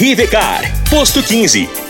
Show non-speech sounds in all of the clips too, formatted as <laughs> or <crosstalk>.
Rivecar, posto 15.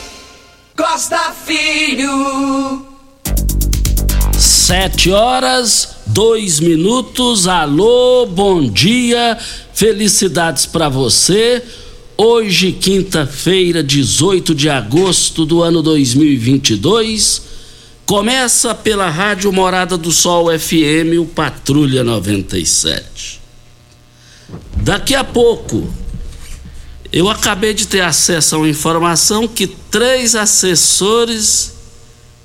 Costa Filho. Sete horas, dois minutos. Alô, bom dia, felicidades para você. Hoje, quinta-feira, 18 de agosto do ano 2022, começa pela Rádio Morada do Sol FM, o Patrulha 97. Daqui a pouco, eu acabei de ter acesso a uma informação que três assessores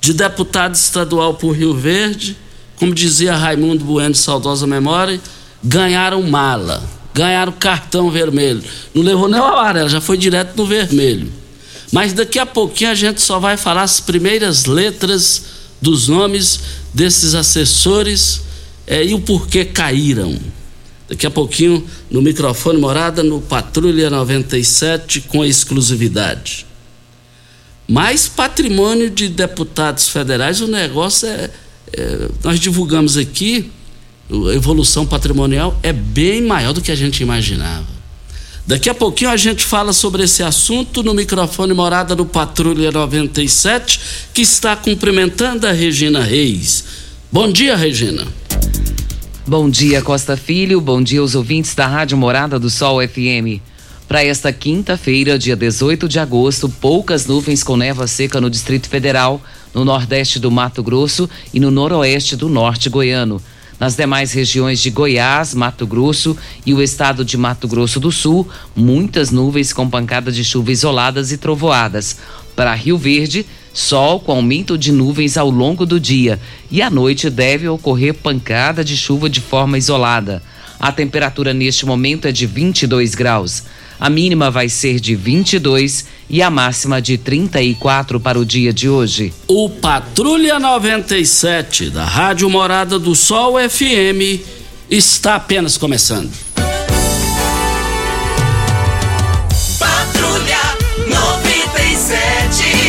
de deputado estadual por Rio Verde, como dizia Raimundo Bueno, de saudosa memória, ganharam mala, ganharam cartão vermelho. Não levou nem o amarelo, já foi direto no vermelho. Mas daqui a pouquinho a gente só vai falar as primeiras letras dos nomes desses assessores é, e o porquê caíram. Daqui a pouquinho no microfone Morada, no Patrulha 97, com exclusividade. Mais patrimônio de deputados federais, o negócio é, é. nós divulgamos aqui, a evolução patrimonial é bem maior do que a gente imaginava. Daqui a pouquinho a gente fala sobre esse assunto no microfone Morada do Patrulha 97, que está cumprimentando a Regina Reis. Bom dia, Regina. Bom dia, Costa Filho. Bom dia aos ouvintes da Rádio Morada do Sol FM. Para esta quinta-feira, dia 18 de agosto, poucas nuvens com névoa seca no Distrito Federal, no nordeste do Mato Grosso e no noroeste do norte goiano. Nas demais regiões de Goiás, Mato Grosso e o estado de Mato Grosso do Sul, muitas nuvens com pancadas de chuva isoladas e trovoadas. Para Rio Verde, sol com aumento de nuvens ao longo do dia e à noite deve ocorrer pancada de chuva de forma isolada. A temperatura neste momento é de 22 graus. A mínima vai ser de 22 e a máxima de 34 para o dia de hoje. O Patrulha 97 da Rádio Morada do Sol FM está apenas começando.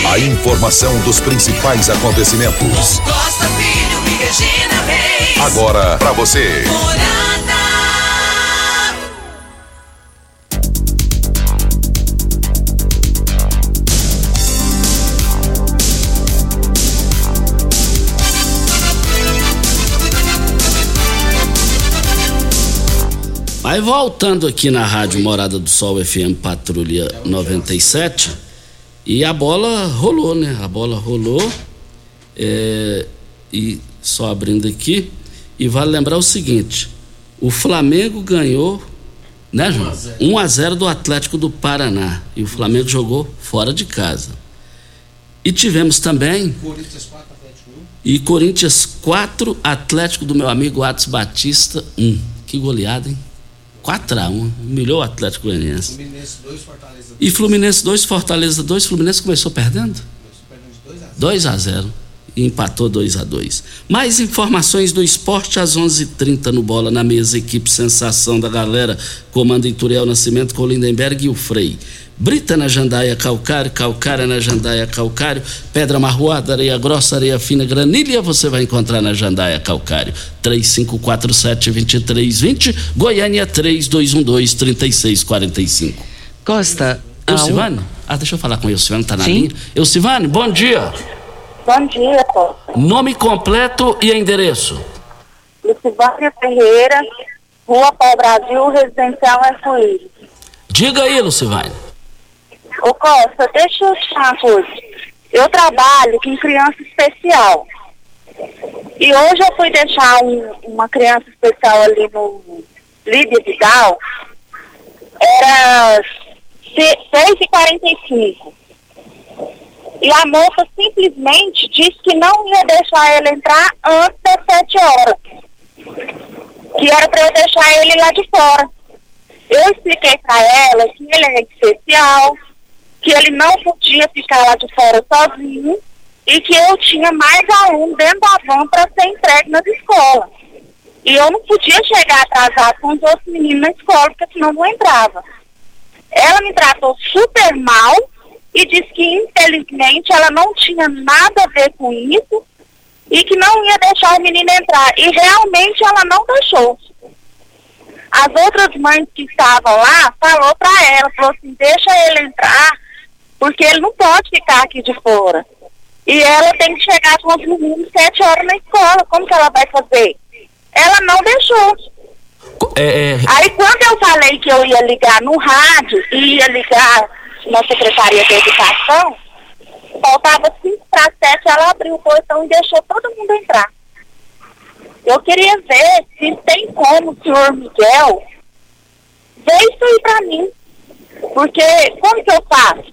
A informação dos principais acontecimentos. Costa Filho e Regina Reis. Agora para você. Aí voltando aqui na Rádio Morada do Sol FM Patrulha 97, e a bola rolou, né? A bola rolou. é, e só abrindo aqui. E vale lembrar o seguinte: o Flamengo ganhou, né, João? 1 a 0 do Atlético do Paraná. E o Flamengo jogou fora de casa. E tivemos também. E Corinthians 4, Atlético do meu amigo Atos Batista 1. Que goleada, hein? 4 a 1 humilhou o Atlético Goianiense. Fluminense 2, Fortaleza E Fluminense 2, Fortaleza 2. Fluminense começou perdendo? 2 a 0. e empatou 2 a 2 Mais informações do esporte às 11:30 h 30 no Bola na Mesa, equipe Sensação da Galera, comando Ituriel Nascimento com Lindenberg e o Frei. Brita na jandaia calcário, calcária na jandaia calcário, pedra marroada, areia grossa, areia fina, granilha, você vai encontrar na jandaia calcário. 3547-2320, Goiânia 3212-3645. Costa. Silvano? Ah, deixa eu falar com o Silvano, tá na Sim. linha. Silvano, bom dia. Bom dia, Costa. Nome completo e endereço. Lucivânia Ferreira, Rua Pau Brasil, Residencial Arco-Íris. Diga aí, Lucivânia. Ô Costa, deixa eu te falar uma coisa. Eu trabalho com criança especial. E hoje eu fui deixar um, uma criança especial ali no Lídia Vidal. Era 6h45. E a moça simplesmente disse que não ia deixar ele entrar antes das 7 horas. Que era para eu deixar ele lá de fora. Eu expliquei para ela que ele é especial, que ele não podia ficar lá de fora sozinho e que eu tinha mais aluno dentro da van para ser entregue nas escolas. E eu não podia chegar atrasado com os outros meninos na escola, porque senão não entrava. Ela me tratou super mal e disse que, infelizmente, ela não tinha nada a ver com isso e que não ia deixar o menino entrar. E realmente ela não deixou. As outras mães que estavam lá falou para ela, falou assim, deixa ele entrar, porque ele não pode ficar aqui de fora. E ela tem que chegar com os meninos sete horas na escola. Como que ela vai fazer? Ela não deixou. É, é... Aí quando eu falei que eu ia ligar no rádio e ia ligar na Secretaria de Educação, faltava cinco para sete, ela abriu o portão e deixou todo mundo entrar. Eu queria ver se tem como o senhor Miguel ver isso aí para mim. Porque como que eu faço?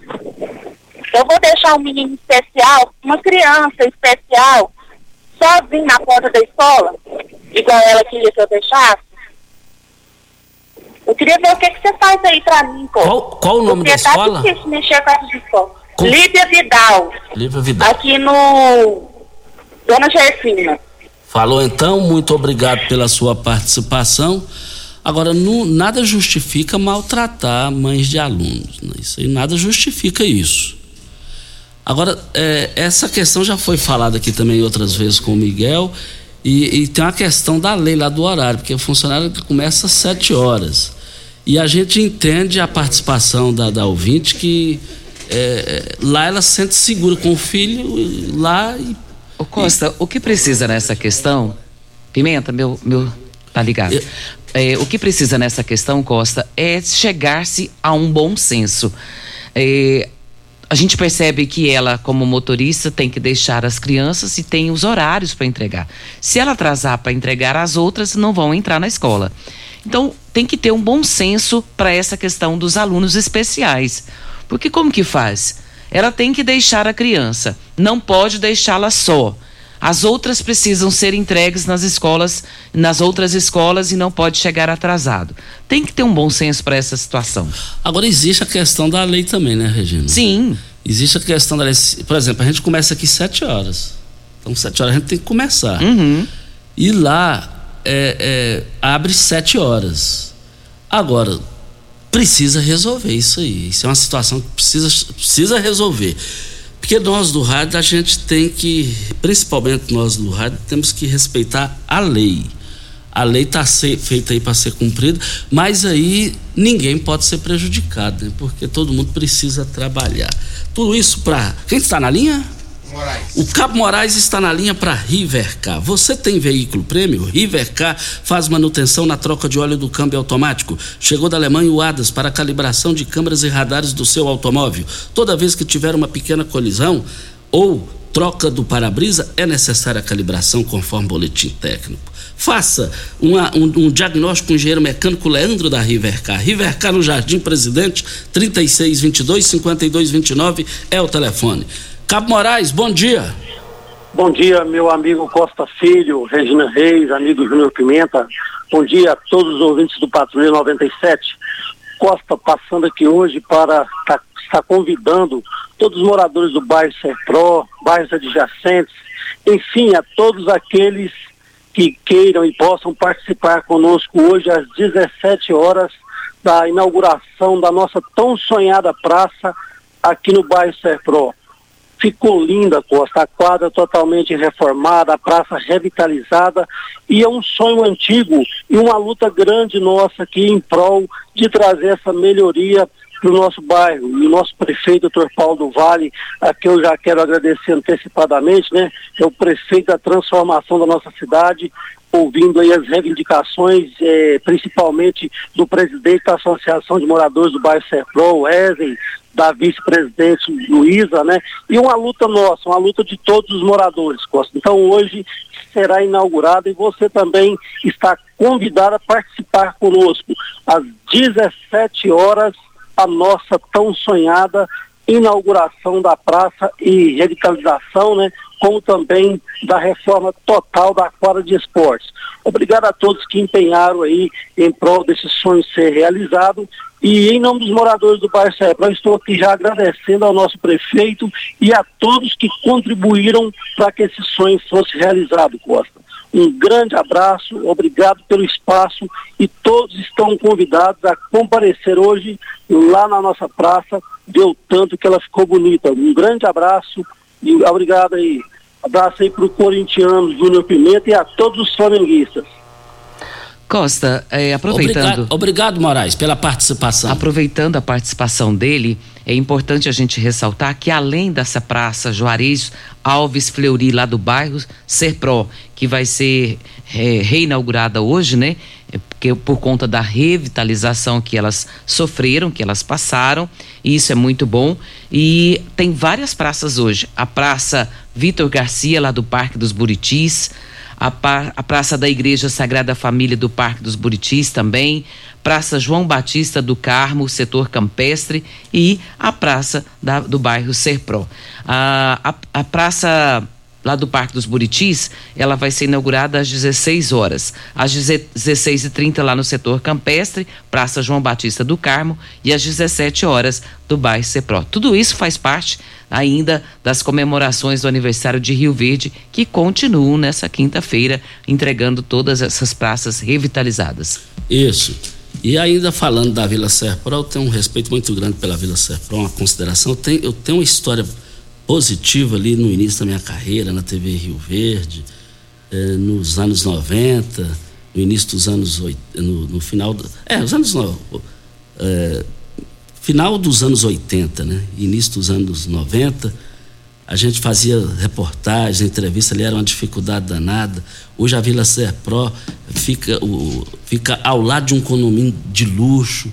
Eu vou deixar um menino especial, uma criança especial, sozinho na porta da escola, igual ela queria que eu deixasse? Eu queria ver o que, que você faz aí pra mim, pô. Qual, qual o nome Porque da tá escola? difícil mexer com essa escola. Com... Líbia Vidal. Líbia Vidal. Aqui no Dona Gersina. Falou então, muito obrigado pela sua participação. Agora, não, nada justifica maltratar mães de alunos. Né? Isso aí nada justifica isso. Agora, é, essa questão já foi falada aqui também outras vezes com o Miguel. E, e, tem uma questão da lei lá do horário, porque o funcionário começa às sete horas. E a gente entende a participação da, da ouvinte que é, lá ela se sente segura com o filho, lá e. Ô Costa, e... o que precisa nessa questão? Pimenta, meu. meu tá ligado? Eu... É, o que precisa nessa questão, Costa, é chegar-se a um bom senso. É, a gente percebe que ela, como motorista, tem que deixar as crianças e tem os horários para entregar. Se ela atrasar para entregar, as outras não vão entrar na escola. Então, tem que ter um bom senso para essa questão dos alunos especiais. Porque como que faz? Ela tem que deixar a criança, não pode deixá-la só. As outras precisam ser entregues nas escolas, nas outras escolas e não pode chegar atrasado. Tem que ter um bom senso para essa situação. Agora existe a questão da lei também, né, Regina? Sim. Existe a questão da lei. Por exemplo, a gente começa aqui sete horas. Então, sete horas a gente tem que começar. Uhum. E lá é, é, abre sete horas. Agora, precisa resolver isso aí. Isso é uma situação que precisa, precisa resolver. Porque nós do rádio, a gente tem que, principalmente nós do rádio, temos que respeitar a lei. A lei está feita aí para ser cumprida, mas aí ninguém pode ser prejudicado, né? porque todo mundo precisa trabalhar. Tudo isso para. Quem está na linha? O Cabo Moraes está na linha para Rivercar. Você tem veículo prêmio? Rivercar faz manutenção na troca de óleo do câmbio automático. Chegou da Alemanha o ADAS para calibração de câmeras e radares do seu automóvel. Toda vez que tiver uma pequena colisão ou troca do para-brisa, é necessária a calibração conforme boletim técnico. Faça uma, um, um, diagnóstico com o engenheiro mecânico Leandro da Rivercar. Rivercar no Jardim Presidente, 3622 5229 é o telefone. Cabo Moraes, bom dia. Bom dia, meu amigo Costa Filho, Regina Reis, amigo Júnior Pimenta. Bom dia a todos os ouvintes do Patrulha 97. Costa passando aqui hoje para estar tá está convidando todos os moradores do bairro Serpro, bairros adjacentes, enfim, a todos aqueles que queiram e possam participar conosco hoje às 17 horas da inauguração da nossa tão sonhada praça aqui no bairro Serpro. Ficou linda, Costa, a quadra totalmente reformada, a praça revitalizada e é um sonho antigo e uma luta grande nossa aqui em prol de trazer essa melhoria para o nosso bairro. E o nosso prefeito, doutor Paulo do Vale, a quem eu já quero agradecer antecipadamente, né? É o prefeito da transformação da nossa cidade, ouvindo aí as reivindicações, eh, principalmente do presidente da Associação de Moradores do bairro Serpro, Wesley, da vice-presidente Luísa, né? E uma luta nossa, uma luta de todos os moradores, Costa. Então hoje será inaugurada e você também está convidado a participar conosco às 17 horas a nossa tão sonhada inauguração da praça e revitalização, né? Como também da reforma total da quadra de esportes. Obrigado a todos que empenharam aí em prol desse sonho ser realizado e em nome dos moradores do bairro Serra, estou aqui já agradecendo ao nosso prefeito e a todos que contribuíram para que esse sonho fosse realizado, Costa. Um grande abraço, obrigado pelo espaço e todos estão convidados a comparecer hoje lá na nossa praça. Deu tanto que ela ficou bonita. Um grande abraço e obrigado aí. Abraço aí para o corintiano Júnior Pimenta e a todos os flamenguistas. Costa, é, aproveitando. Obrigado, obrigado, Moraes, pela participação. Aproveitando a participação dele, é importante a gente ressaltar que além dessa praça Juarez Alves Fleury, lá do bairro Serpro, que vai ser é, reinaugurada hoje, né? É porque por conta da revitalização que elas sofreram, que elas passaram, e isso é muito bom. E tem várias praças hoje. A Praça Vitor Garcia, lá do Parque dos Buritis, a, a Praça da Igreja Sagrada Família do Parque dos Buritis também, Praça João Batista do Carmo, setor campestre, e a Praça da, do bairro Serpro. A, a, a Praça lá do Parque dos Buritis, ela vai ser inaugurada às 16 horas. Às 16h30 lá no setor campestre, Praça João Batista do Carmo, e às 17 horas do bairro Cepro. Tudo isso faz parte ainda das comemorações do aniversário de Rio Verde, que continuam nessa quinta-feira, entregando todas essas praças revitalizadas. Isso. E ainda falando da Vila Serpro, eu tenho um respeito muito grande pela Vila Serpro, uma consideração. Eu tenho, eu tenho uma história positiva ali no início da minha carreira na TV Rio Verde, eh, nos anos 90, no início dos anos no, no final do, é, os anos eh, final dos anos 80, né? Início dos anos 90, a gente fazia reportagens, entrevistas, ali era uma dificuldade danada. Hoje a Vila Serpro fica, o, fica ao lado de um condomínio de luxo,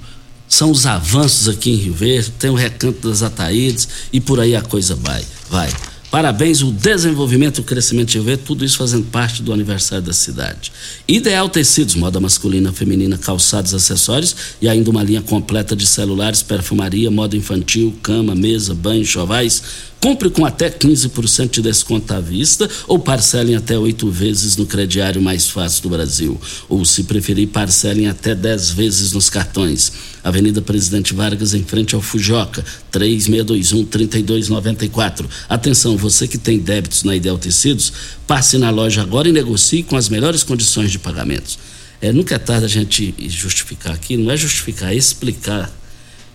são os avanços aqui em Rio Verde, tem o recanto das Ataídes e por aí a coisa vai, vai. Parabéns, o desenvolvimento e o crescimento de Rio Verde, tudo isso fazendo parte do aniversário da cidade. Ideal Tecidos, moda masculina, feminina, calçados, acessórios e ainda uma linha completa de celulares, perfumaria, moda infantil, cama, mesa, banho, chovais Compre com até 15% de desconto à vista ou parcelem até oito vezes no crediário mais fácil do Brasil. Ou, se preferir, parcelem até 10 vezes nos cartões. Avenida Presidente Vargas, em frente ao Fujoca, 3621-3294. Atenção, você que tem débitos na Ideal Tecidos, passe na loja agora e negocie com as melhores condições de pagamentos. É, nunca é tarde a gente justificar aqui, não é justificar, é explicar.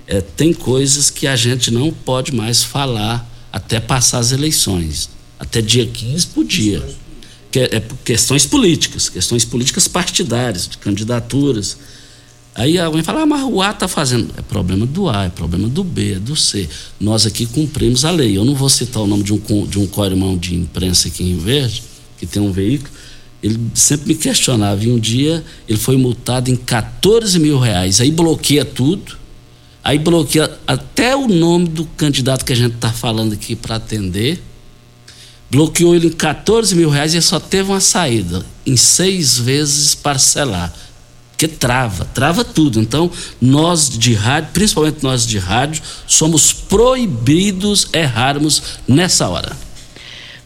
É, tem coisas que a gente não pode mais falar até passar as eleições. Até dia 15 podia. Que é, é questões políticas, questões políticas partidárias, de candidaturas. Aí alguém fala, ah, mas o A está fazendo. É problema do A, é problema do B, é do C. Nós aqui cumprimos a lei. Eu não vou citar o nome de um, de um co-irmão de imprensa aqui em Verde, que tem um veículo. Ele sempre me questionava. E um dia ele foi multado em 14 mil reais. Aí bloqueia tudo Aí bloqueia até o nome do candidato que a gente está falando aqui para atender. Bloqueou ele em 14 mil reais e só teve uma saída, em seis vezes parcelar. Porque trava, trava tudo. Então, nós de rádio, principalmente nós de rádio, somos proibidos errarmos nessa hora.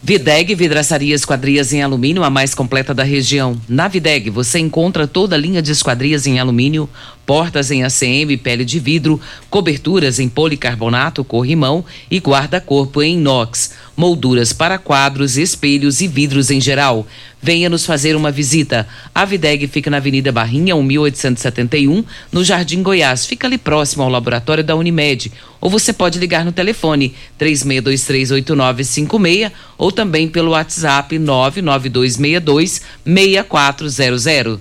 Videg Vidraçaria Esquadrias em Alumínio, a mais completa da região. Na Videg você encontra toda a linha de esquadrias em alumínio, portas em ACM pele de vidro, coberturas em policarbonato corrimão e guarda-corpo em inox, molduras para quadros, espelhos e vidros em geral. Venha nos fazer uma visita. A Videg fica na Avenida Barrinha, 1871, no Jardim Goiás. Fica ali próximo ao laboratório da Unimed. Ou você pode ligar no telefone 36238956 ou também pelo WhatsApp 99262 6400.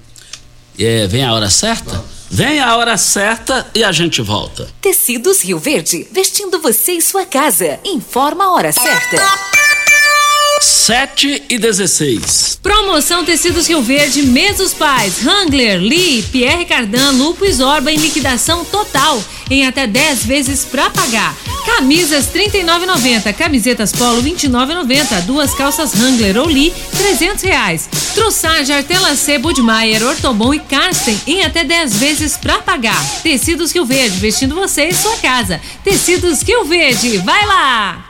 É, vem a hora certa? Vem a hora certa e a gente volta. Tecidos Rio Verde, vestindo você e sua casa. Informa a hora certa. 7 e 16. Promoção Tecidos Rio Verde, Mesos Pais, Hangler, Lee, Pierre Cardan, Lupo e Zorba em liquidação total, em até 10 vezes pra pagar. Camisas 39,90, camisetas Polo 29,90, duas calças Hangler ou Lee 300 reais. Trussage, Artelacê, Budmeier, Ortobon e Karsten em até 10 vezes pra pagar. Tecidos Rio Verde, vestindo você e sua casa. Tecidos Rio Verde, vai lá!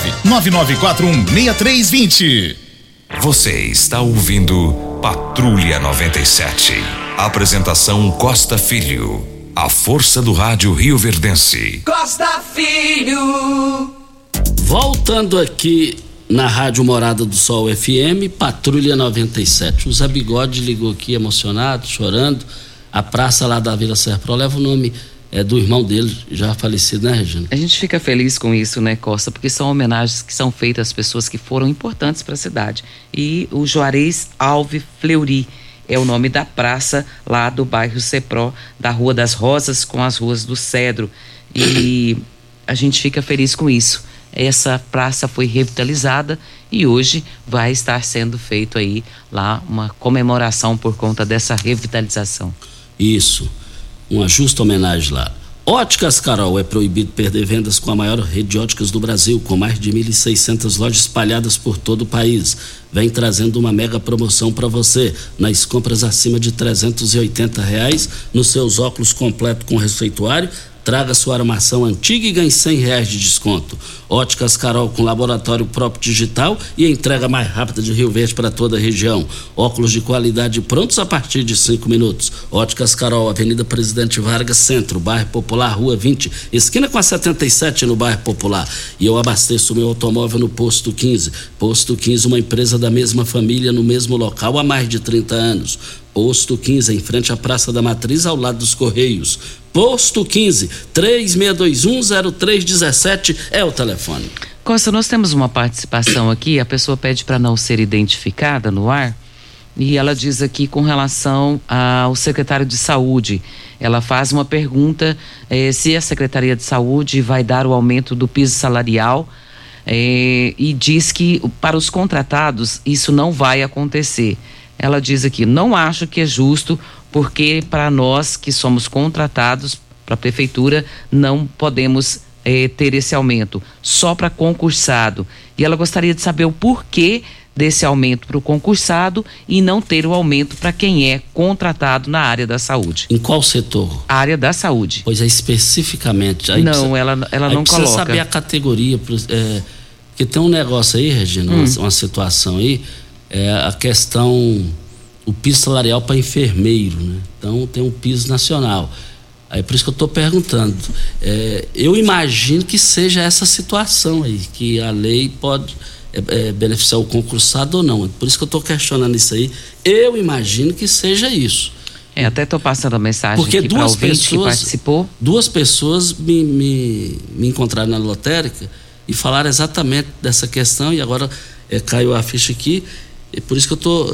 99416320. Você está ouvindo Patrulha 97. Apresentação Costa Filho. A força do rádio Rio Verdense. Costa Filho. Voltando aqui na Rádio Morada do Sol FM, Patrulha 97. O Zé Bigode ligou aqui emocionado, chorando. A praça lá da Vila Serpro leva o nome é, do irmão dele, já falecido, né, Regina? A gente fica feliz com isso, né, Costa? Porque são homenagens que são feitas às pessoas que foram importantes para a cidade. E o Juarez Alve Fleury é o nome da praça lá do bairro Cepró, da Rua das Rosas com as ruas do Cedro. E a gente fica feliz com isso. Essa praça foi revitalizada e hoje vai estar sendo feito aí lá uma comemoração por conta dessa revitalização. Isso uma justa homenagem lá. Óticas Carol é proibido perder vendas com a maior rede de óticas do Brasil, com mais de 1.600 lojas espalhadas por todo o país. Vem trazendo uma mega promoção para você nas compras acima de 380 reais nos seus óculos completo com receituário Traga sua armação antiga e ganhe 100 reais de desconto. Óticas Carol com laboratório próprio digital e entrega mais rápida de Rio Verde para toda a região. Óculos de qualidade prontos a partir de 5 minutos. Óticas Carol, Avenida Presidente Vargas, Centro, Bairro Popular, Rua 20, esquina com a 77 no Bairro Popular. E eu abasteço meu automóvel no Posto 15. Posto 15, uma empresa da mesma família no mesmo local há mais de 30 anos. Posto 15, em frente à Praça da Matriz, ao lado dos Correios. Posto 15, 36210317 é o telefone. Costa, nós temos uma participação aqui, a pessoa pede para não ser identificada no ar. E ela diz aqui com relação ao secretário de saúde. Ela faz uma pergunta eh, se a Secretaria de Saúde vai dar o aumento do piso salarial eh, e diz que para os contratados isso não vai acontecer. Ela diz aqui: não acho que é justo, porque para nós que somos contratados para a prefeitura não podemos eh, ter esse aumento, só para concursado. E ela gostaria de saber o porquê desse aumento para o concursado e não ter o aumento para quem é contratado na área da saúde. Em qual setor? A área da saúde. Pois é, especificamente. Aí não, precisa, ela, ela não precisa coloca. saber a categoria. É, porque tem um negócio aí, Regina, hum. uma, uma, situação aí, é a questão, o piso salarial para enfermeiro, né? Então tem um piso nacional. Aí por isso que eu estou perguntando. É, eu imagino que seja essa situação aí, que a lei pode é, é, beneficiar o concursado ou não. Por isso que eu estou questionando isso aí. Eu imagino que seja isso. É, até estou passando a mensagem Porque duas pessoas, que participou. Duas pessoas me, me, me, encontraram na lotérica e falaram exatamente dessa questão e agora é, caiu a ficha aqui. E por isso que eu estou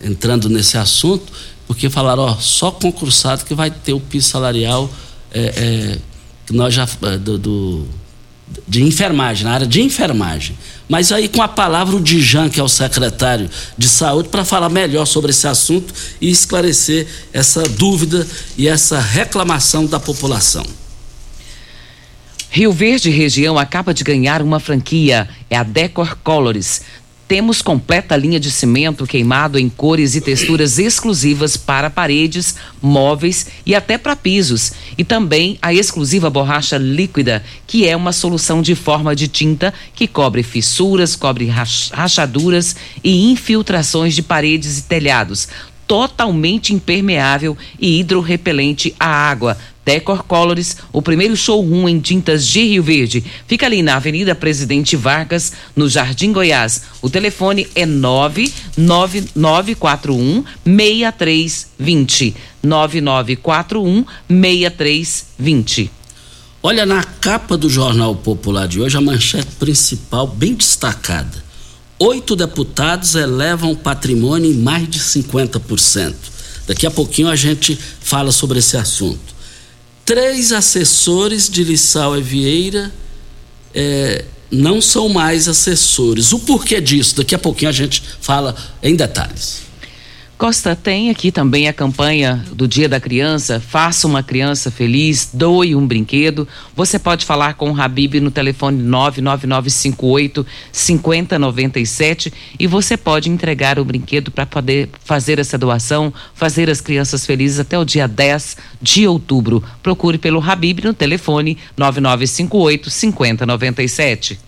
entrando nesse assunto, porque falaram, ó, só concursado que vai ter o piso salarial é, é, que nós já é, do, do de enfermagem, na área de enfermagem. Mas aí com a palavra o Dijan, que é o secretário de saúde, para falar melhor sobre esse assunto e esclarecer essa dúvida e essa reclamação da população. Rio Verde região acaba de ganhar uma franquia, é a Decor Colors. Temos completa linha de cimento queimado em cores e texturas exclusivas para paredes, móveis e até para pisos. E também a exclusiva borracha líquida, que é uma solução de forma de tinta que cobre fissuras, cobre rachaduras e infiltrações de paredes e telhados totalmente impermeável e hidrorrepelente à água. Decor Colors, o primeiro showroom em tintas de Rio Verde. Fica ali na Avenida Presidente Vargas, no Jardim Goiás. O telefone é 99941 6320. 9941 6320. Olha, na capa do Jornal Popular de hoje, a manchete principal bem destacada oito deputados elevam patrimônio em mais de 50%. Daqui a pouquinho a gente fala sobre esse assunto. Três assessores de Lissau e Vieira é, não são mais assessores. O porquê disso? Daqui a pouquinho a gente fala em detalhes. Costa tem aqui também a campanha do Dia da Criança. Faça uma criança feliz, doe um brinquedo. Você pode falar com o Habib no telefone 99958 5097 e você pode entregar o brinquedo para poder fazer essa doação, fazer as crianças felizes até o dia 10 de outubro. Procure pelo Habib no telefone 9958 5097.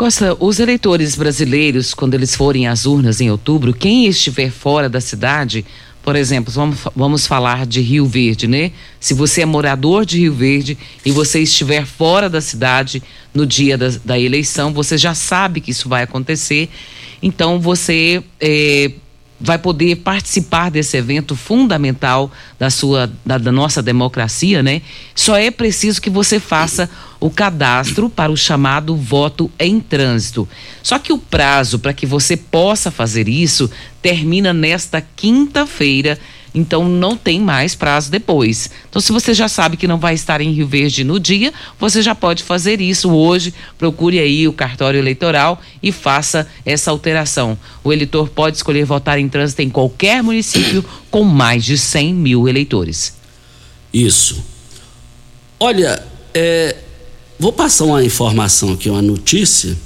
Costa, os eleitores brasileiros, quando eles forem às urnas em outubro, quem estiver fora da cidade, por exemplo, vamos, vamos falar de Rio Verde, né? Se você é morador de Rio Verde e você estiver fora da cidade no dia da, da eleição, você já sabe que isso vai acontecer. Então você é, vai poder participar desse evento fundamental da sua da, da, nossa democracia, né? Só é preciso que você faça o cadastro para o chamado voto em trânsito. Só que o prazo para que você possa fazer isso termina nesta quinta-feira então não tem mais prazo depois. Então, se você já sabe que não vai estar em Rio Verde no dia, você já pode fazer isso hoje. Procure aí o cartório eleitoral e faça essa alteração. O eleitor pode escolher votar em trânsito em qualquer município com mais de 100 mil eleitores. Isso. Olha, é, vou passar uma informação aqui, uma notícia,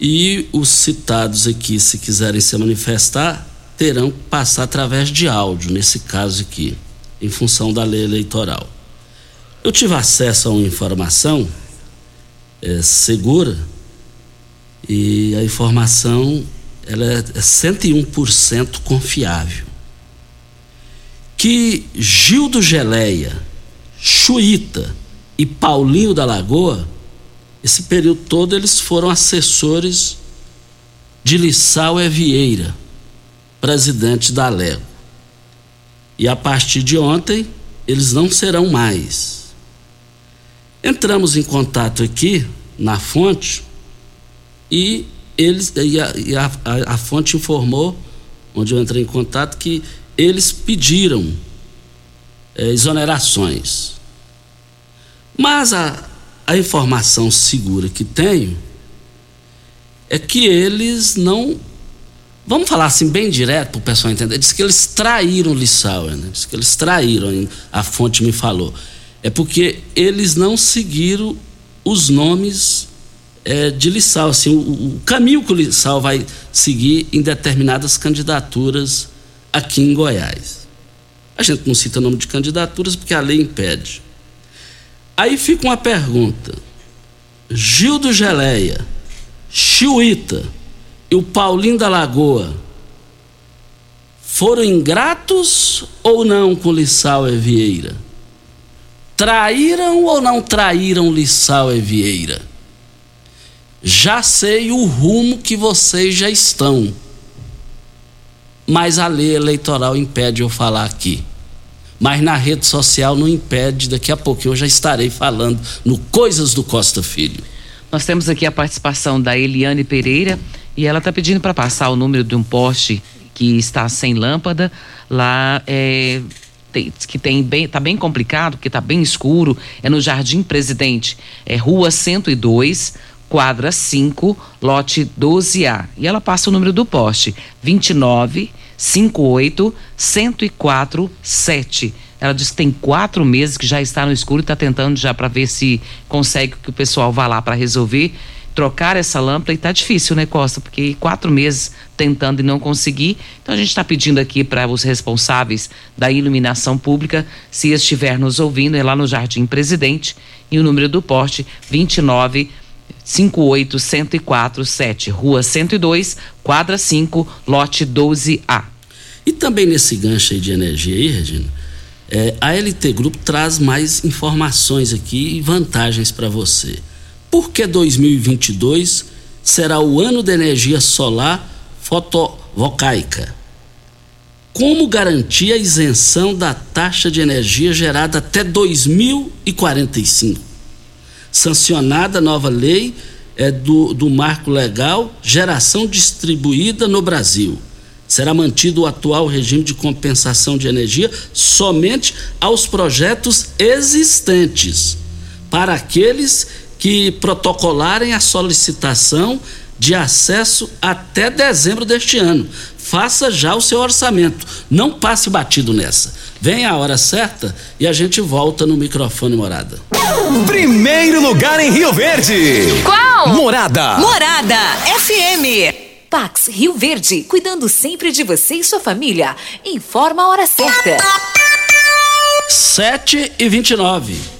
e os citados aqui, se quiserem se manifestar, terão que passar através de áudio, nesse caso aqui, em função da lei eleitoral. Eu tive acesso a uma informação é, segura e a informação ela é 101% confiável. que Gildo Geleia, Chuíta e Paulinho da Lagoa, esse período todo eles foram assessores de Lissau Evieira, presidente da Lego. E a partir de ontem, eles não serão mais. Entramos em contato aqui na fonte e eles e a, e a, a, a fonte informou, onde eu entrei em contato, que eles pediram é, exonerações. Mas a, a informação segura que tenho é que eles não. Vamos falar assim bem direto para o pessoal entender. Diz que eles traíram Lissauer, né? Diz que eles traíram, a fonte me falou. É porque eles não seguiram os nomes é, de Lissau, assim, o, o, caminho que o Lissau vai seguir em determinadas candidaturas aqui em Goiás. A gente não cita nome de candidaturas porque a lei impede. Aí fica uma pergunta. Gildo Geleia Chiuíta e o Paulinho da Lagoa foram ingratos ou não com Lissau e Vieira? Traíram ou não traíram Lissau e Vieira? Já sei o rumo que vocês já estão, mas a lei eleitoral impede eu falar aqui. Mas na rede social não impede, daqui a pouco eu já estarei falando no Coisas do Costa Filho. Nós temos aqui a participação da Eliane Pereira e ela está pedindo para passar o número de um poste que está sem lâmpada. Lá é, tem, que tem bem tá bem complicado porque está bem escuro. É no Jardim Presidente. É Rua 102 quadra 5 lote 12A e ela passa o número do poste. 29 58 104 7 ela diz que tem quatro meses que já está no escuro e está tentando já para ver se consegue que o pessoal vá lá para resolver trocar essa lâmpada e está difícil, né, Costa? Porque quatro meses tentando e não conseguir. Então a gente está pedindo aqui para os responsáveis da iluminação pública, se estiver nos ouvindo, é lá no Jardim Presidente e o número do poste 29 58 104 7, Rua 102, quadra 5, lote 12A. E também nesse gancho aí de energia aí, Regina, é, a LT Grupo traz mais informações aqui e vantagens para você. Por que 2022 será o ano da energia solar fotovoltaica? Como garantir a isenção da taxa de energia gerada até 2045? Sancionada a nova lei é, do, do marco legal Geração Distribuída no Brasil será mantido o atual regime de compensação de energia somente aos projetos existentes, para aqueles que protocolarem a solicitação de acesso até dezembro deste ano. Faça já o seu orçamento. Não passe batido nessa. Vem a hora certa e a gente volta no microfone Morada. Primeiro lugar em Rio Verde. Qual? Morada. Morada FM. Pax Rio Verde, cuidando sempre de você e sua família. Informa a hora certa. 7 e 29.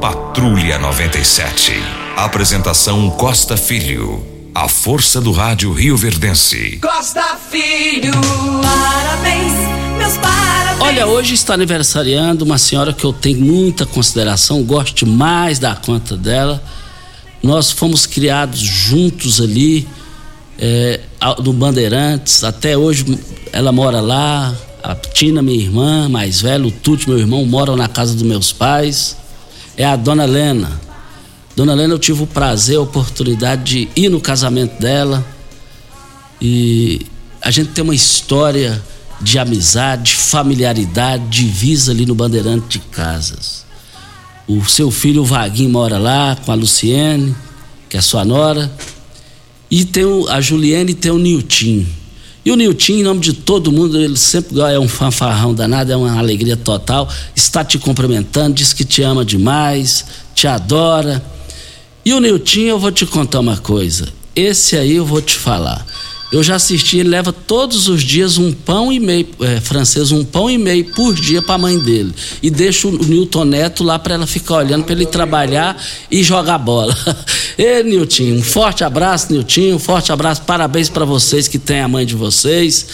Patrulha 97. Apresentação Costa Filho. A força do rádio Rio Verdense. Costa Filho, parabéns, meus parabéns. Olha, hoje está aniversariando uma senhora que eu tenho muita consideração, gosto mais da conta dela. Nós fomos criados juntos ali, é, no Bandeirantes, até hoje ela mora lá. A Tina, minha irmã, mais velha, o Tuti, meu irmão, moram na casa dos meus pais. É a dona Helena. Dona Helena, eu tive o prazer, a oportunidade de ir no casamento dela. E a gente tem uma história de amizade, de familiaridade, divisa ali no Bandeirante de Casas. O seu filho, o Vaguinho, mora lá com a Luciene, que é sua nora. E tem o, a Juliane e tem o Nilton. E o Nilton, em nome de todo mundo, ele sempre é um fanfarrão danado, é uma alegria total. Está te cumprimentando, diz que te ama demais, te adora. E o Nilton, eu vou te contar uma coisa. Esse aí eu vou te falar. Eu já assisti, ele leva todos os dias um pão e meio, é, francês, um pão e meio por dia para a mãe dele. E deixa o Nilton Neto lá para ela ficar olhando, para ele trabalhar e jogar bola. <laughs> Ê, Nilton, um forte abraço, Nilton, um forte abraço, parabéns para vocês que têm a mãe de vocês.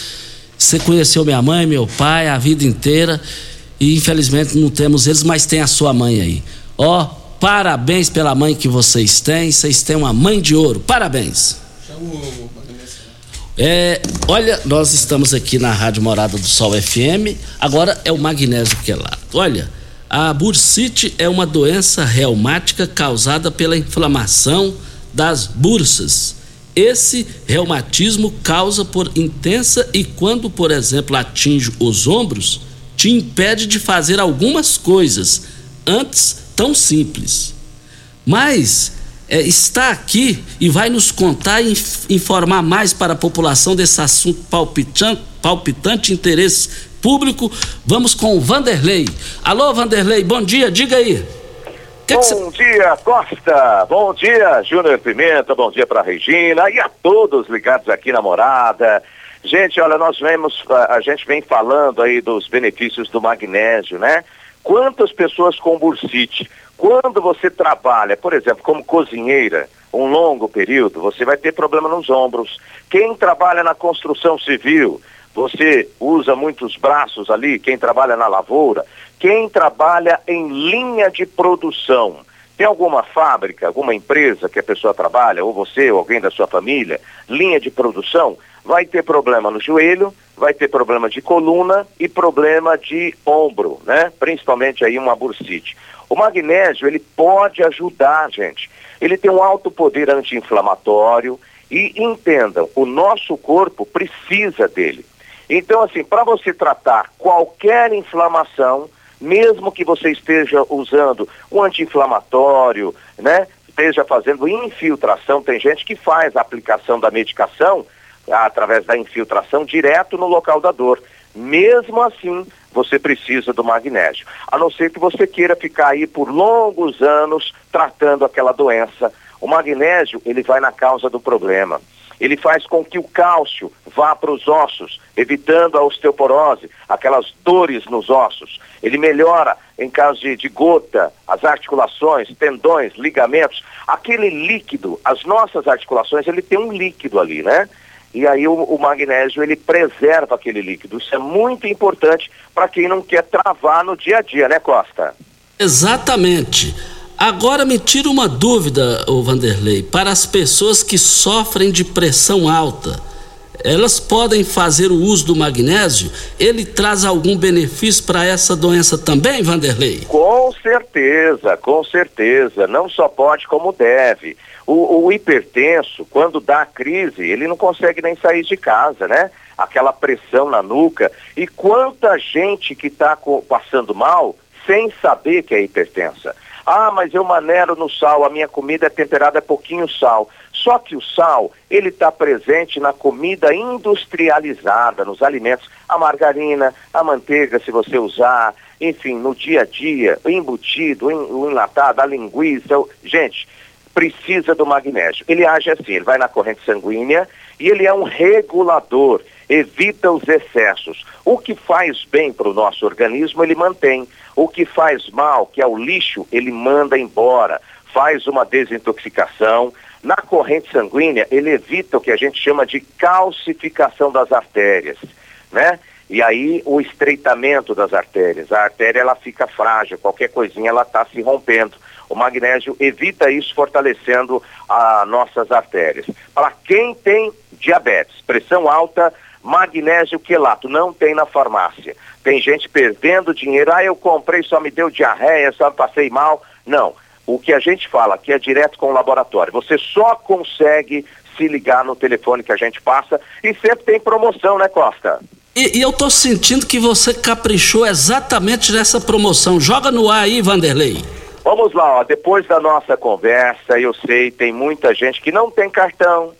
Você conheceu minha mãe, meu pai, a vida inteira. E infelizmente não temos eles, mas tem a sua mãe aí. Ó, parabéns pela mãe que vocês têm. Vocês têm uma mãe de ouro. Parabéns. É, olha, nós estamos aqui na Rádio Morada do Sol FM. Agora é o magnésio quelado. Olha, a bursite é uma doença reumática causada pela inflamação das bursas. Esse reumatismo causa por intensa e quando, por exemplo, atinge os ombros, te impede de fazer algumas coisas antes tão simples. Mas é, está aqui e vai nos contar e informar mais para a população desse assunto palpitante, palpitante interesse público. Vamos com o Vanderlei. Alô, Vanderlei, bom dia, diga aí. Que bom que dia, Costa. Bom dia, Júnior Pimenta. Bom dia para Regina e a todos ligados aqui na morada. Gente, olha, nós vemos, a, a gente vem falando aí dos benefícios do magnésio, né? Quantas pessoas com bursite? Quando você trabalha, por exemplo, como cozinheira, um longo período, você vai ter problema nos ombros. Quem trabalha na construção civil, você usa muitos braços ali, quem trabalha na lavoura, quem trabalha em linha de produção. Tem alguma fábrica, alguma empresa que a pessoa trabalha, ou você, ou alguém da sua família, linha de produção, vai ter problema no joelho, vai ter problema de coluna e problema de ombro, né? Principalmente aí uma bursite. O magnésio, ele pode ajudar, gente. Ele tem um alto poder anti-inflamatório e entendam, o nosso corpo precisa dele. Então, assim, para você tratar qualquer inflamação, mesmo que você esteja usando um anti-inflamatório, né? Esteja fazendo infiltração, tem gente que faz a aplicação da medicação através da infiltração direto no local da dor. Mesmo assim, você precisa do magnésio. A não ser que você queira ficar aí por longos anos tratando aquela doença. O magnésio, ele vai na causa do problema. Ele faz com que o cálcio vá para os ossos, evitando a osteoporose, aquelas dores nos ossos. Ele melhora, em caso de, de gota, as articulações, tendões, ligamentos. Aquele líquido, as nossas articulações, ele tem um líquido ali, né? E aí o, o magnésio, ele preserva aquele líquido. Isso é muito importante para quem não quer travar no dia a dia, né, Costa? Exatamente. Agora me tira uma dúvida, o Vanderlei, para as pessoas que sofrem de pressão alta, elas podem fazer o uso do magnésio? Ele traz algum benefício para essa doença também, Vanderlei? Com certeza, com certeza. Não só pode, como deve. O, o hipertenso, quando dá a crise, ele não consegue nem sair de casa, né? Aquela pressão na nuca. E quanta gente que está passando mal sem saber que é hipertensa. Ah, mas eu manero no sal, a minha comida é temperada é pouquinho sal. Só que o sal, ele está presente na comida industrializada, nos alimentos, a margarina, a manteiga, se você usar, enfim, no dia a dia, embutido, o enlatado, a linguiça. Gente, precisa do magnésio. Ele age assim, ele vai na corrente sanguínea e ele é um regulador, evita os excessos. O que faz bem para o nosso organismo, ele mantém. O que faz mal, que é o lixo, ele manda embora, faz uma desintoxicação. Na corrente sanguínea, ele evita o que a gente chama de calcificação das artérias, né? E aí o estreitamento das artérias. A artéria ela fica frágil, qualquer coisinha ela está se rompendo. O magnésio evita isso, fortalecendo as nossas artérias. Para quem tem diabetes, pressão alta, magnésio quelato, não tem na farmácia. Tem gente perdendo dinheiro, ah, eu comprei, só me deu diarreia, só passei mal. Não. O que a gente fala aqui é direto com o laboratório. Você só consegue se ligar no telefone que a gente passa e sempre tem promoção, né, Costa? E, e, eu tô sentindo que você caprichou exatamente nessa promoção. Joga no ar aí, Vanderlei. Vamos lá, ó. depois da nossa conversa, eu sei, tem muita gente que não tem cartão,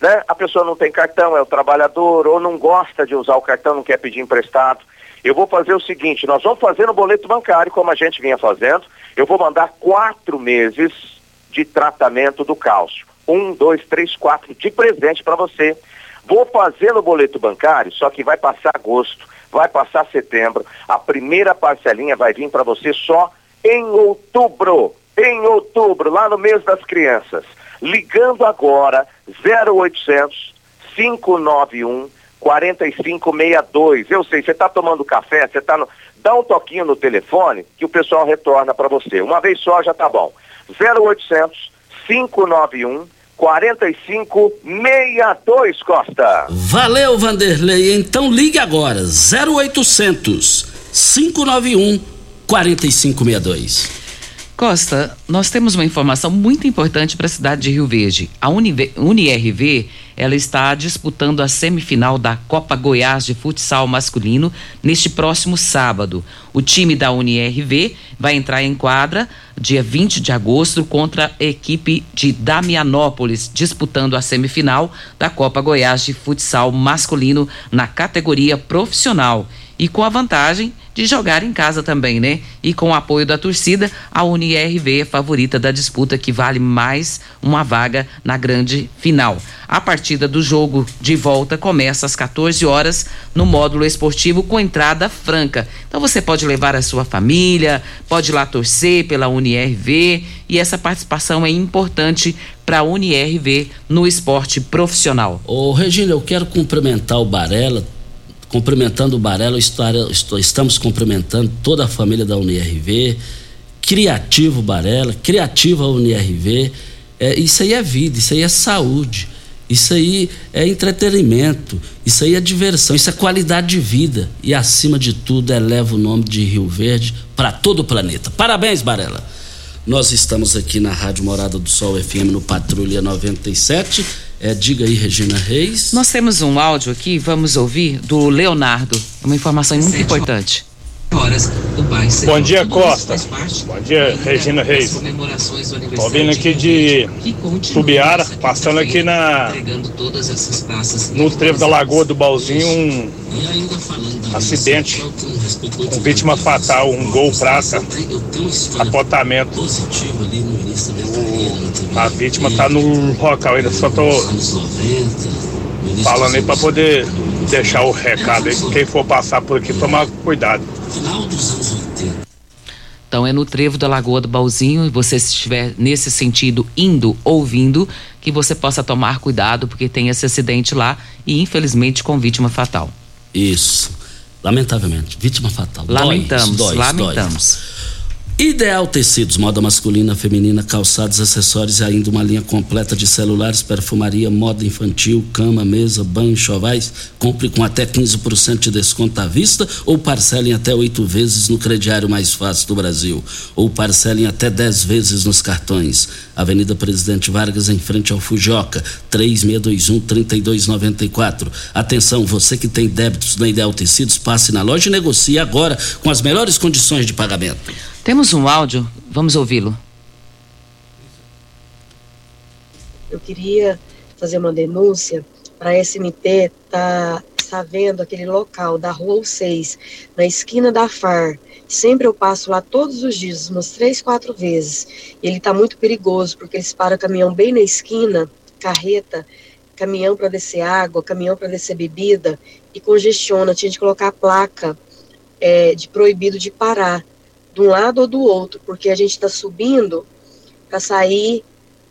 né? A pessoa não tem cartão, é o trabalhador, ou não gosta de usar o cartão, não quer pedir emprestado. Eu vou fazer o seguinte, nós vamos fazer no boleto bancário, como a gente vinha fazendo. Eu vou mandar quatro meses de tratamento do cálcio. Um, dois, três, quatro, de presente para você. Vou fazer no boleto bancário, só que vai passar agosto, vai passar setembro. A primeira parcelinha vai vir para você só em outubro. Em outubro, lá no mês das crianças. Ligando agora, 0800 591 4562. Eu sei, você está tomando café, você está no... Dá um toquinho no telefone que o pessoal retorna para você. Uma vez só já tá bom. 0800 591 4562 Costa. Valeu, Vanderlei. Então ligue agora. 0800 591 4562. Costa, nós temos uma informação muito importante para a cidade de Rio Verde. A UniRV ela está disputando a semifinal da Copa Goiás de Futsal Masculino neste próximo sábado. O time da UniRV vai entrar em quadra dia 20 de agosto contra a equipe de Damianópolis, disputando a semifinal da Copa Goiás de Futsal Masculino na categoria profissional e com a vantagem de jogar em casa também, né? E com o apoio da torcida, a UniRV é favorita da disputa que vale mais uma vaga na grande final. A partida do jogo de volta começa às 14 horas no módulo esportivo com entrada franca. Então você pode levar a sua família, pode ir lá torcer pela UniRV e essa participação é importante para a UniRV no esporte profissional. Ô Regina, eu quero cumprimentar o Barela cumprimentando o Barelo, estamos cumprimentando toda a família da UNIRV, criativo Barela, criativa UNIRV, é, isso aí é vida, isso aí é saúde, isso aí é entretenimento, isso aí é diversão, isso é qualidade de vida e acima de tudo eleva o nome de Rio Verde para todo o planeta. Parabéns, Barela. Nós estamos aqui na Rádio Morada do Sol FM no Patrulha 97 é, diga aí, Regina Reis. Nós temos um áudio aqui, vamos ouvir, do Leonardo. Uma informação muito importante. Horas do bairro Bom dia, Costa. Bom dia, Regina Reis. Tô vindo aqui de Tubiara, passando aqui na no trevo da Lagoa do Balzinho, um acidente, um vítima fatal, um gol prata, apontamento. O, a vítima tá no local, ainda só tô falando aí pra poder deixar o recado aí. Quem for passar por aqui, tomar cuidado. Então é no trevo da Lagoa do Balzinho e você se estiver nesse sentido indo ou vindo, que você possa tomar cuidado porque tem esse acidente lá e infelizmente com vítima fatal. Isso. Lamentavelmente, vítima fatal. Lamentamos, dói, dói, lamentamos. Dói. Ideal Tecidos, moda masculina, feminina, calçados, acessórios e ainda uma linha completa de celulares, perfumaria, moda infantil, cama, mesa, banho, chovais. Compre com até 15% de desconto à vista ou parcelem até oito vezes no crediário mais fácil do Brasil. Ou parcelem até 10 vezes nos cartões. Avenida Presidente Vargas, em frente ao Fujoca, 3621-3294. Atenção, você que tem débitos na Ideal Tecidos, passe na loja e negocie agora com as melhores condições de pagamento. Temos um áudio, vamos ouvi-lo. Eu queria fazer uma denúncia para a SMT tá, tá vendo aquele local da Rua 6, na esquina da FAR. Sempre eu passo lá todos os dias, umas três, quatro vezes. E ele está muito perigoso, porque eles param caminhão bem na esquina, carreta, caminhão para descer água, caminhão para descer bebida, e congestiona. Tinha de colocar a placa é, de proibido de parar de um lado ou do outro, porque a gente está subindo para sair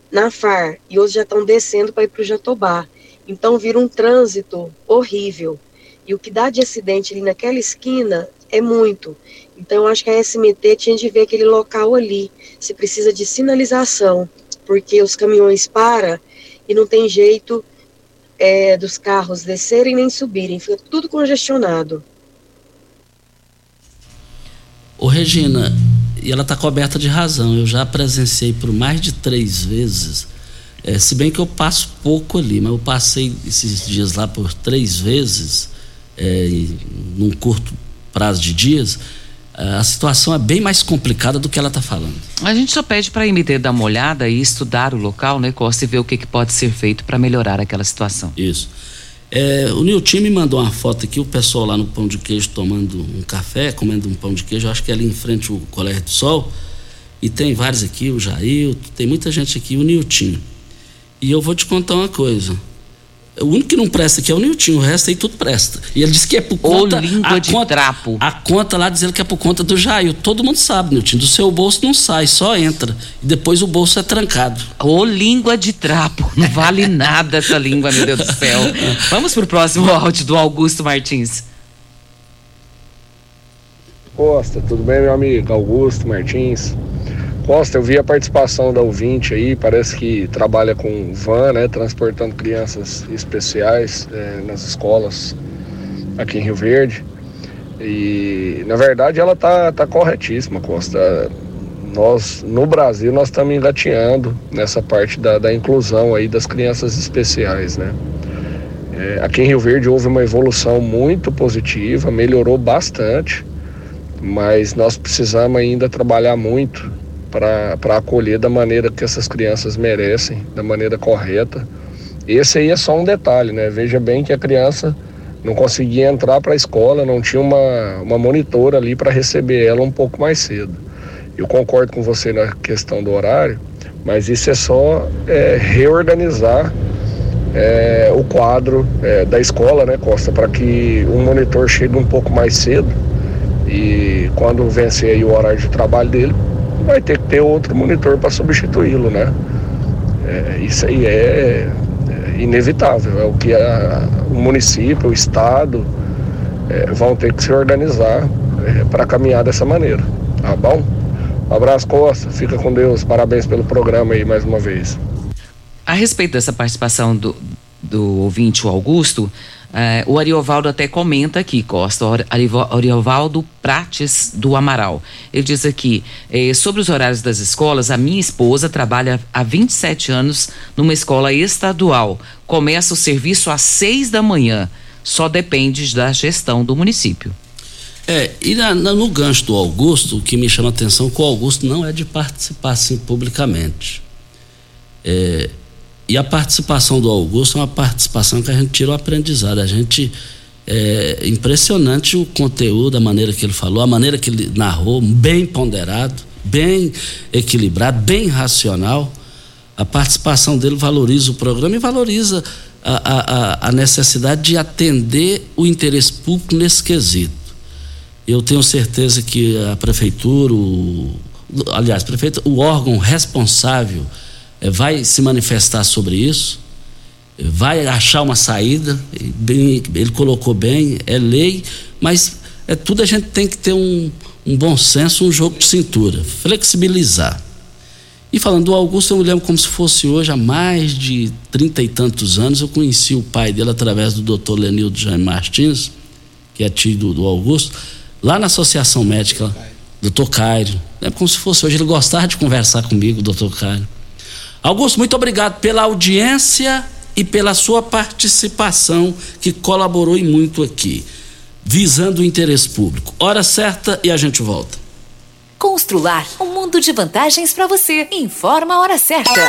na FAR e outros já estão descendo para ir para o Jatobá. Então vira um trânsito horrível. E o que dá de acidente ali naquela esquina é muito. Então eu acho que a SMT tinha de ver aquele local ali, se precisa de sinalização, porque os caminhões param e não tem jeito é, dos carros descerem nem subirem, fica tudo congestionado. Ô Regina, e ela está coberta de razão. Eu já presenciei por mais de três vezes. É, se bem que eu passo pouco ali, mas eu passei esses dias lá por três vezes, é, num curto prazo de dias. A situação é bem mais complicada do que ela está falando. A gente só pede para a MT dar uma olhada e estudar o local, né, Costa, e ver o que, que pode ser feito para melhorar aquela situação. Isso. É, o Nilton me mandou uma foto aqui, o pessoal lá no Pão de Queijo tomando um café, comendo um pão de queijo, acho que é ali em frente ao Colégio do Sol. E tem vários aqui, o Jair, tem muita gente aqui, o Nilton. E eu vou te contar uma coisa. O único que não presta aqui é o Nilton, o resto aí tudo presta. E ele disse que é por conta. Ô, língua a de conta, trapo. A conta lá dizendo que é por conta do Jair. Todo mundo sabe, Nilton. Do seu bolso não sai, só entra. E depois o bolso é trancado. Ô, língua de trapo. Não vale <laughs> nada essa língua, meu Deus do céu. Vamos pro próximo áudio do Augusto Martins. Costa, tudo bem, meu amigo? Augusto Martins. Costa, eu vi a participação da ouvinte aí, parece que trabalha com van, né, transportando crianças especiais é, nas escolas aqui em Rio Verde. E, na verdade, ela tá, tá corretíssima, Costa. Nós, no Brasil, nós estamos engateando nessa parte da, da inclusão aí das crianças especiais, né? É, aqui em Rio Verde houve uma evolução muito positiva, melhorou bastante, mas nós precisamos ainda trabalhar muito para acolher da maneira que essas crianças merecem, da maneira correta. Esse aí é só um detalhe, né? Veja bem que a criança não conseguia entrar para a escola, não tinha uma, uma monitora ali para receber ela um pouco mais cedo. Eu concordo com você na questão do horário, mas isso é só é, reorganizar é, o quadro é, da escola, né, Costa, para que o monitor chegue um pouco mais cedo e quando vencer o horário de trabalho dele, vai ter que ter outro monitor para substituí-lo, né? É, isso aí é, é, inevitável, é o que a, o município, o estado é, vão ter que se organizar é, para caminhar dessa maneira, tá bom? Abraço, Costa, fica com Deus, parabéns pelo programa aí mais uma vez. A respeito dessa participação do, do ouvinte, o Augusto, eh, o Ariovaldo até comenta aqui, Costa, Ariovaldo Prates do Amaral. Ele diz aqui, eh, sobre os horários das escolas, a minha esposa trabalha há 27 anos numa escola estadual. Começa o serviço às seis da manhã. Só depende da gestão do município. É, e na, no gancho do Augusto, o que me chama a atenção é que o Augusto não é de participar assim publicamente. É, e a participação do Augusto é uma participação que a gente tira o aprendizado. A gente. É impressionante o conteúdo, a maneira que ele falou, a maneira que ele narrou, bem ponderado, bem equilibrado, bem racional. A participação dele valoriza o programa e valoriza a, a, a necessidade de atender o interesse público nesse quesito. Eu tenho certeza que a prefeitura, o, aliás, prefeito, o órgão responsável vai se manifestar sobre isso, vai achar uma saída. Bem, ele colocou bem, é lei, mas é tudo a gente tem que ter um, um bom senso, um jogo de cintura, flexibilizar. E falando do Augusto, eu me lembro como se fosse hoje, há mais de trinta e tantos anos, eu conheci o pai dele através do doutor Lenildo Jaime Martins, que é tio do, do Augusto, lá na Associação Médica, doutor Cairo. É como se fosse hoje, ele gostava de conversar comigo, doutor Cairo. Augusto, muito obrigado pela audiência e pela sua participação, que colaborou e muito aqui, visando o interesse público. Hora certa e a gente volta. Constrular um mundo de vantagens para você. Informa a hora certa.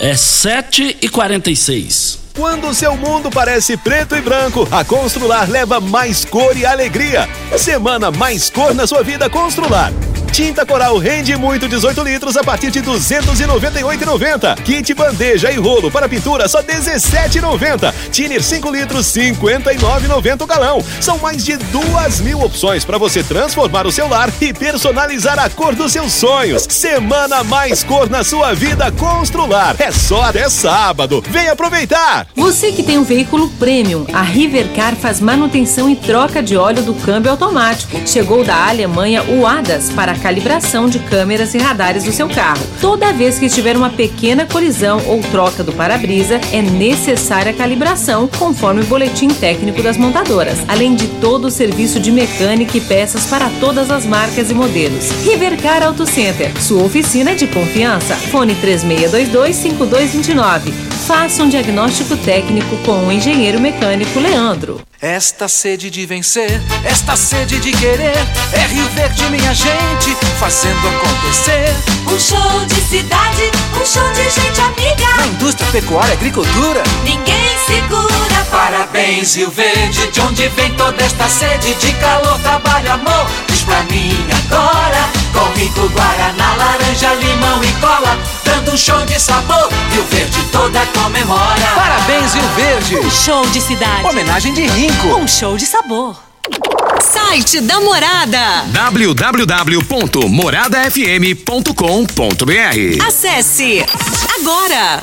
É 7 e 46 Quando o seu mundo parece preto e branco, a Constrular leva mais cor e alegria. Semana mais cor na sua vida Constrular. Tinta Coral rende muito 18 litros a partir de 298,90. Kit bandeja e rolo para pintura só 17,90. Tiner 5 litros 59,90 o galão. São mais de duas mil opções para você transformar o seu lar e personalizar a cor dos seus sonhos. Semana mais cor na sua vida Constrular. É só até sábado. Vem aproveitar. Você que tem um veículo premium, a Rivercar faz manutenção e troca de óleo do câmbio automático. Chegou da Alemanha o ADAS para calibração de câmeras e radares do seu carro. Toda vez que tiver uma pequena colisão ou troca do para-brisa, é necessária a calibração, conforme o boletim técnico das montadoras, além de todo o serviço de mecânica e peças para todas as marcas e modelos. Rivercar Auto Center, sua oficina de confiança. Fone 3622-5229. Faça um diagnóstico técnico com o engenheiro mecânico Leandro. Esta sede de vencer, esta sede de querer, é Rio Verde, minha gente, fazendo acontecer. Um show de cidade, um show de gente amiga. Na indústria, pecuária, agricultura, ninguém segura. Parabéns, Rio Verde, de onde vem toda esta sede de calor, trabalho, amor. Diz pra mim agora, com rico guaraná, laranja, limão e cola, dando um show de sabor. Rio Verde toda comemora. Parabéns, Rio Verde. Um show de cidade. Homenagem de Um show de sabor. Site da Morada. www.moradafm.com.br Acesse agora.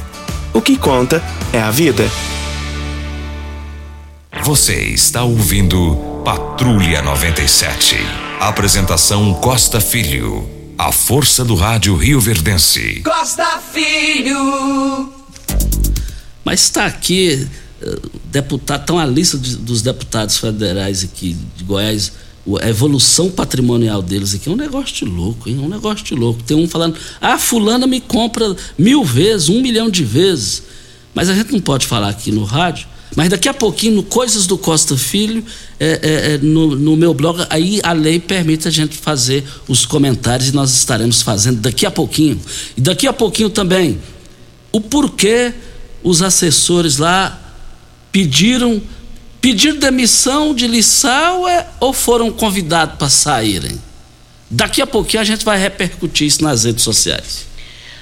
O que conta é a vida. Você está ouvindo Patrulha 97. Apresentação Costa Filho. A força do rádio Rio Verdense. Costa Filho. Mas está aqui deputado, estão a lista de, dos deputados federais aqui de Goiás, a evolução patrimonial deles aqui é um negócio de louco, hein? É um negócio de louco. Tem um falando, ah, fulana me compra mil vezes, um milhão de vezes. Mas a gente não pode falar aqui no rádio. Mas daqui a pouquinho, no Coisas do Costa Filho, é, é, é, no, no, meu blog, aí a lei permite a gente fazer os comentários e nós estaremos fazendo daqui a pouquinho. E daqui a pouquinho também, o porquê os assessores lá pediram pedir demissão de Lissau é, ou foram convidados para saírem? Daqui a pouquinho a gente vai repercutir isso nas redes sociais.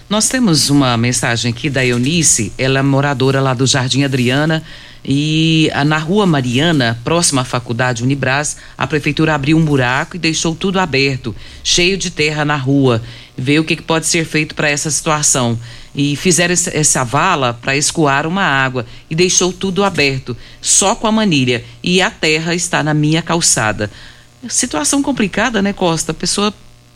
Nós temos uma mensagem aqui da Eunice, ela é moradora lá do Jardim Adriana. E na rua Mariana, próxima à faculdade Unibras, a prefeitura abriu um buraco e deixou tudo aberto, cheio de terra na rua. Vê o que pode ser feito para essa situação. E fizeram essa vala para escoar uma água e deixou tudo aberto, só com a manilha. E a terra está na minha calçada. Situação complicada, né, Costa? Pessoa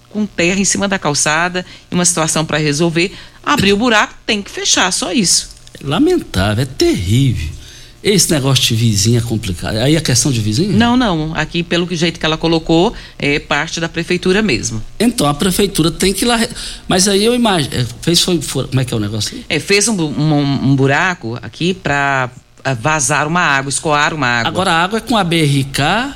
com terra em cima da calçada, uma situação para resolver, abriu o buraco, tem que fechar, só isso. É lamentável, é terrível. Esse negócio de vizinho é complicado. Aí a questão de vizinho? Não, não. Aqui, pelo jeito que ela colocou, é parte da prefeitura mesmo. Então a prefeitura tem que ir lá. Mas aí eu imagino. É, fez foi, foi, Como é que é o negócio? É, fez um, um, um buraco aqui para é, vazar uma água, escoar uma água. Agora a água é com a BRK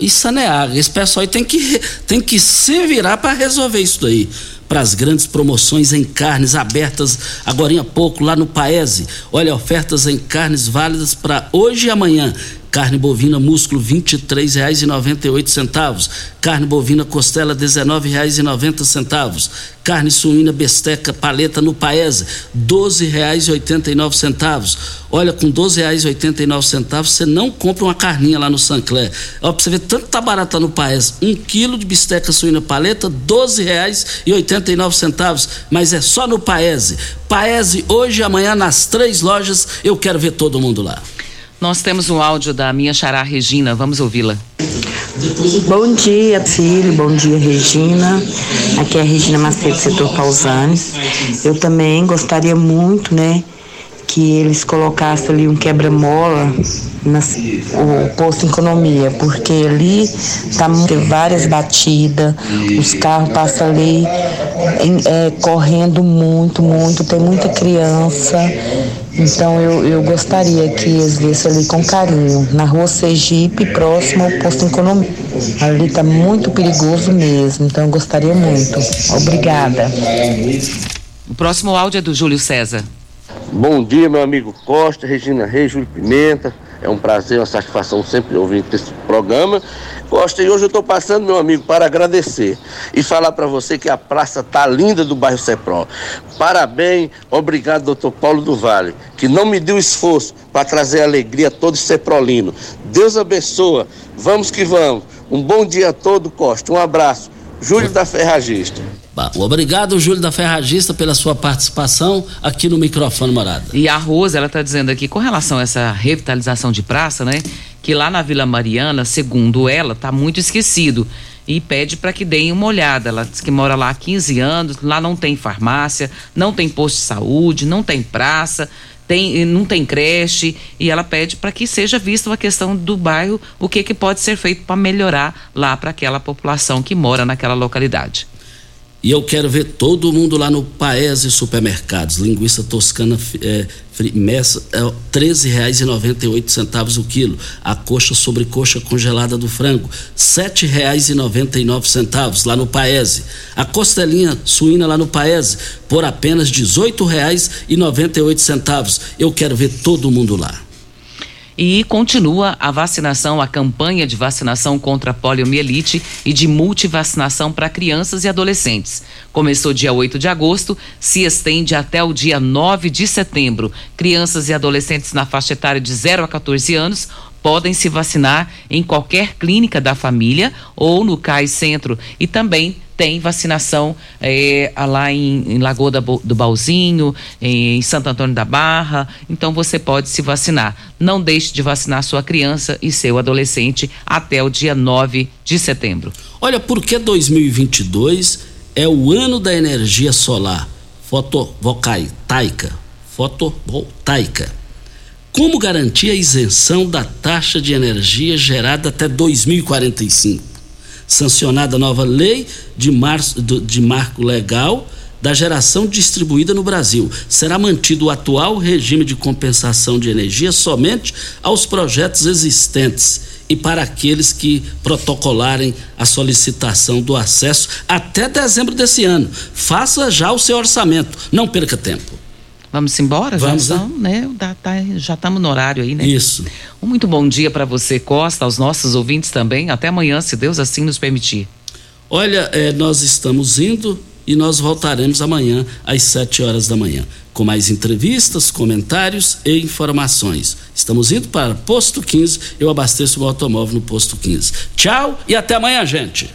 e Saneaga. Esse pessoal aí tem que, tem que se virar para resolver isso daí para as grandes promoções em carnes abertas agora há pouco lá no Paese. Olha, ofertas em carnes válidas para hoje e amanhã. Carne bovina músculo R$ 23,98. Carne bovina costela R$ 19,90. Carne suína besteca paleta no Paese R$ 12,89. Olha, com R$ 12,89 você não compra uma carninha lá no Sancler. Ó, pra você ver, tanto tá barata no Paese. Um quilo de bisteca suína paleta, R$ 12,89. Mas é só no Paese. Paese hoje e amanhã nas três lojas. Eu quero ver todo mundo lá. Nós temos um áudio da minha xará Regina, vamos ouvi-la. Bom dia, filho. Bom dia, Regina. Aqui é a Regina Macedo, setor Pausani. Eu também gostaria muito, né, que eles colocassem ali um quebra-mola o posto economia, porque ali tá tem várias batidas, os carros passam ali é, correndo muito, muito, tem muita criança. Então eu, eu gostaria que eles vissem ali com carinho, na rua Sergipe, próximo ao posto economia. Ali tá muito perigoso mesmo, então eu gostaria muito. Obrigada. O próximo áudio é do Júlio César. Bom dia, meu amigo Costa, Regina Reis, Júlio Pimenta. É um prazer, uma satisfação sempre ouvir esse programa. Costa, e hoje eu estou passando, meu amigo, para agradecer e falar para você que a praça tá linda do bairro Cepro. Parabéns, obrigado, doutor Paulo do Vale, que não me deu esforço para trazer alegria a todo Ceprolino. Deus abençoa, vamos que vamos. Um bom dia a todo, Costa. Um abraço. Júlio da Ferragista. Obrigado, Júlio da Ferragista, pela sua participação aqui no microfone Morada. E a Rosa, ela está dizendo aqui, com relação a essa revitalização de praça, né? Que lá na Vila Mariana, segundo ela, está muito esquecido. E pede para que deem uma olhada. Ela diz que mora lá há 15 anos, lá não tem farmácia, não tem posto de saúde, não tem praça, tem, não tem creche e ela pede para que seja vista a questão do bairro, o que, que pode ser feito para melhorar lá para aquela população que mora naquela localidade. E eu quero ver todo mundo lá no Paese Supermercados. Linguiça toscana é, messa, é, R$ 13,98 o quilo. A coxa sobre coxa congelada do frango, R$ 7,99 lá no Paese. A costelinha suína lá no Paese, por apenas R$ 18,98. Eu quero ver todo mundo lá. E continua a vacinação, a campanha de vacinação contra a poliomielite e de multivacinação para crianças e adolescentes. Começou dia 8 de agosto, se estende até o dia 9 de setembro. Crianças e adolescentes na faixa etária de 0 a 14 anos podem se vacinar em qualquer clínica da família ou no CAI Centro e também tem vacinação é, lá em, em Lagoa do Balzinho, em Santo Antônio da Barra. Então você pode se vacinar. Não deixe de vacinar sua criança e seu adolescente até o dia 9 de setembro. Olha, porque 2022 é o ano da energia solar fotovoltaica. Fotovoltaica Como garantir a isenção da taxa de energia gerada até 2045? Sancionada a nova lei de, de marco legal da geração distribuída no Brasil. Será mantido o atual regime de compensação de energia somente aos projetos existentes e para aqueles que protocolarem a solicitação do acesso até dezembro desse ano. Faça já o seu orçamento, não perca tempo. Vamos embora? Vamos, já estamos, né? Já estamos no horário aí, né? Isso. Um muito bom dia para você, Costa, aos nossos ouvintes também. Até amanhã, se Deus assim nos permitir. Olha, é, nós estamos indo e nós voltaremos amanhã às 7 horas da manhã, com mais entrevistas, comentários e informações. Estamos indo para Posto 15, eu abasteço o meu automóvel no Posto 15. Tchau e até amanhã, gente.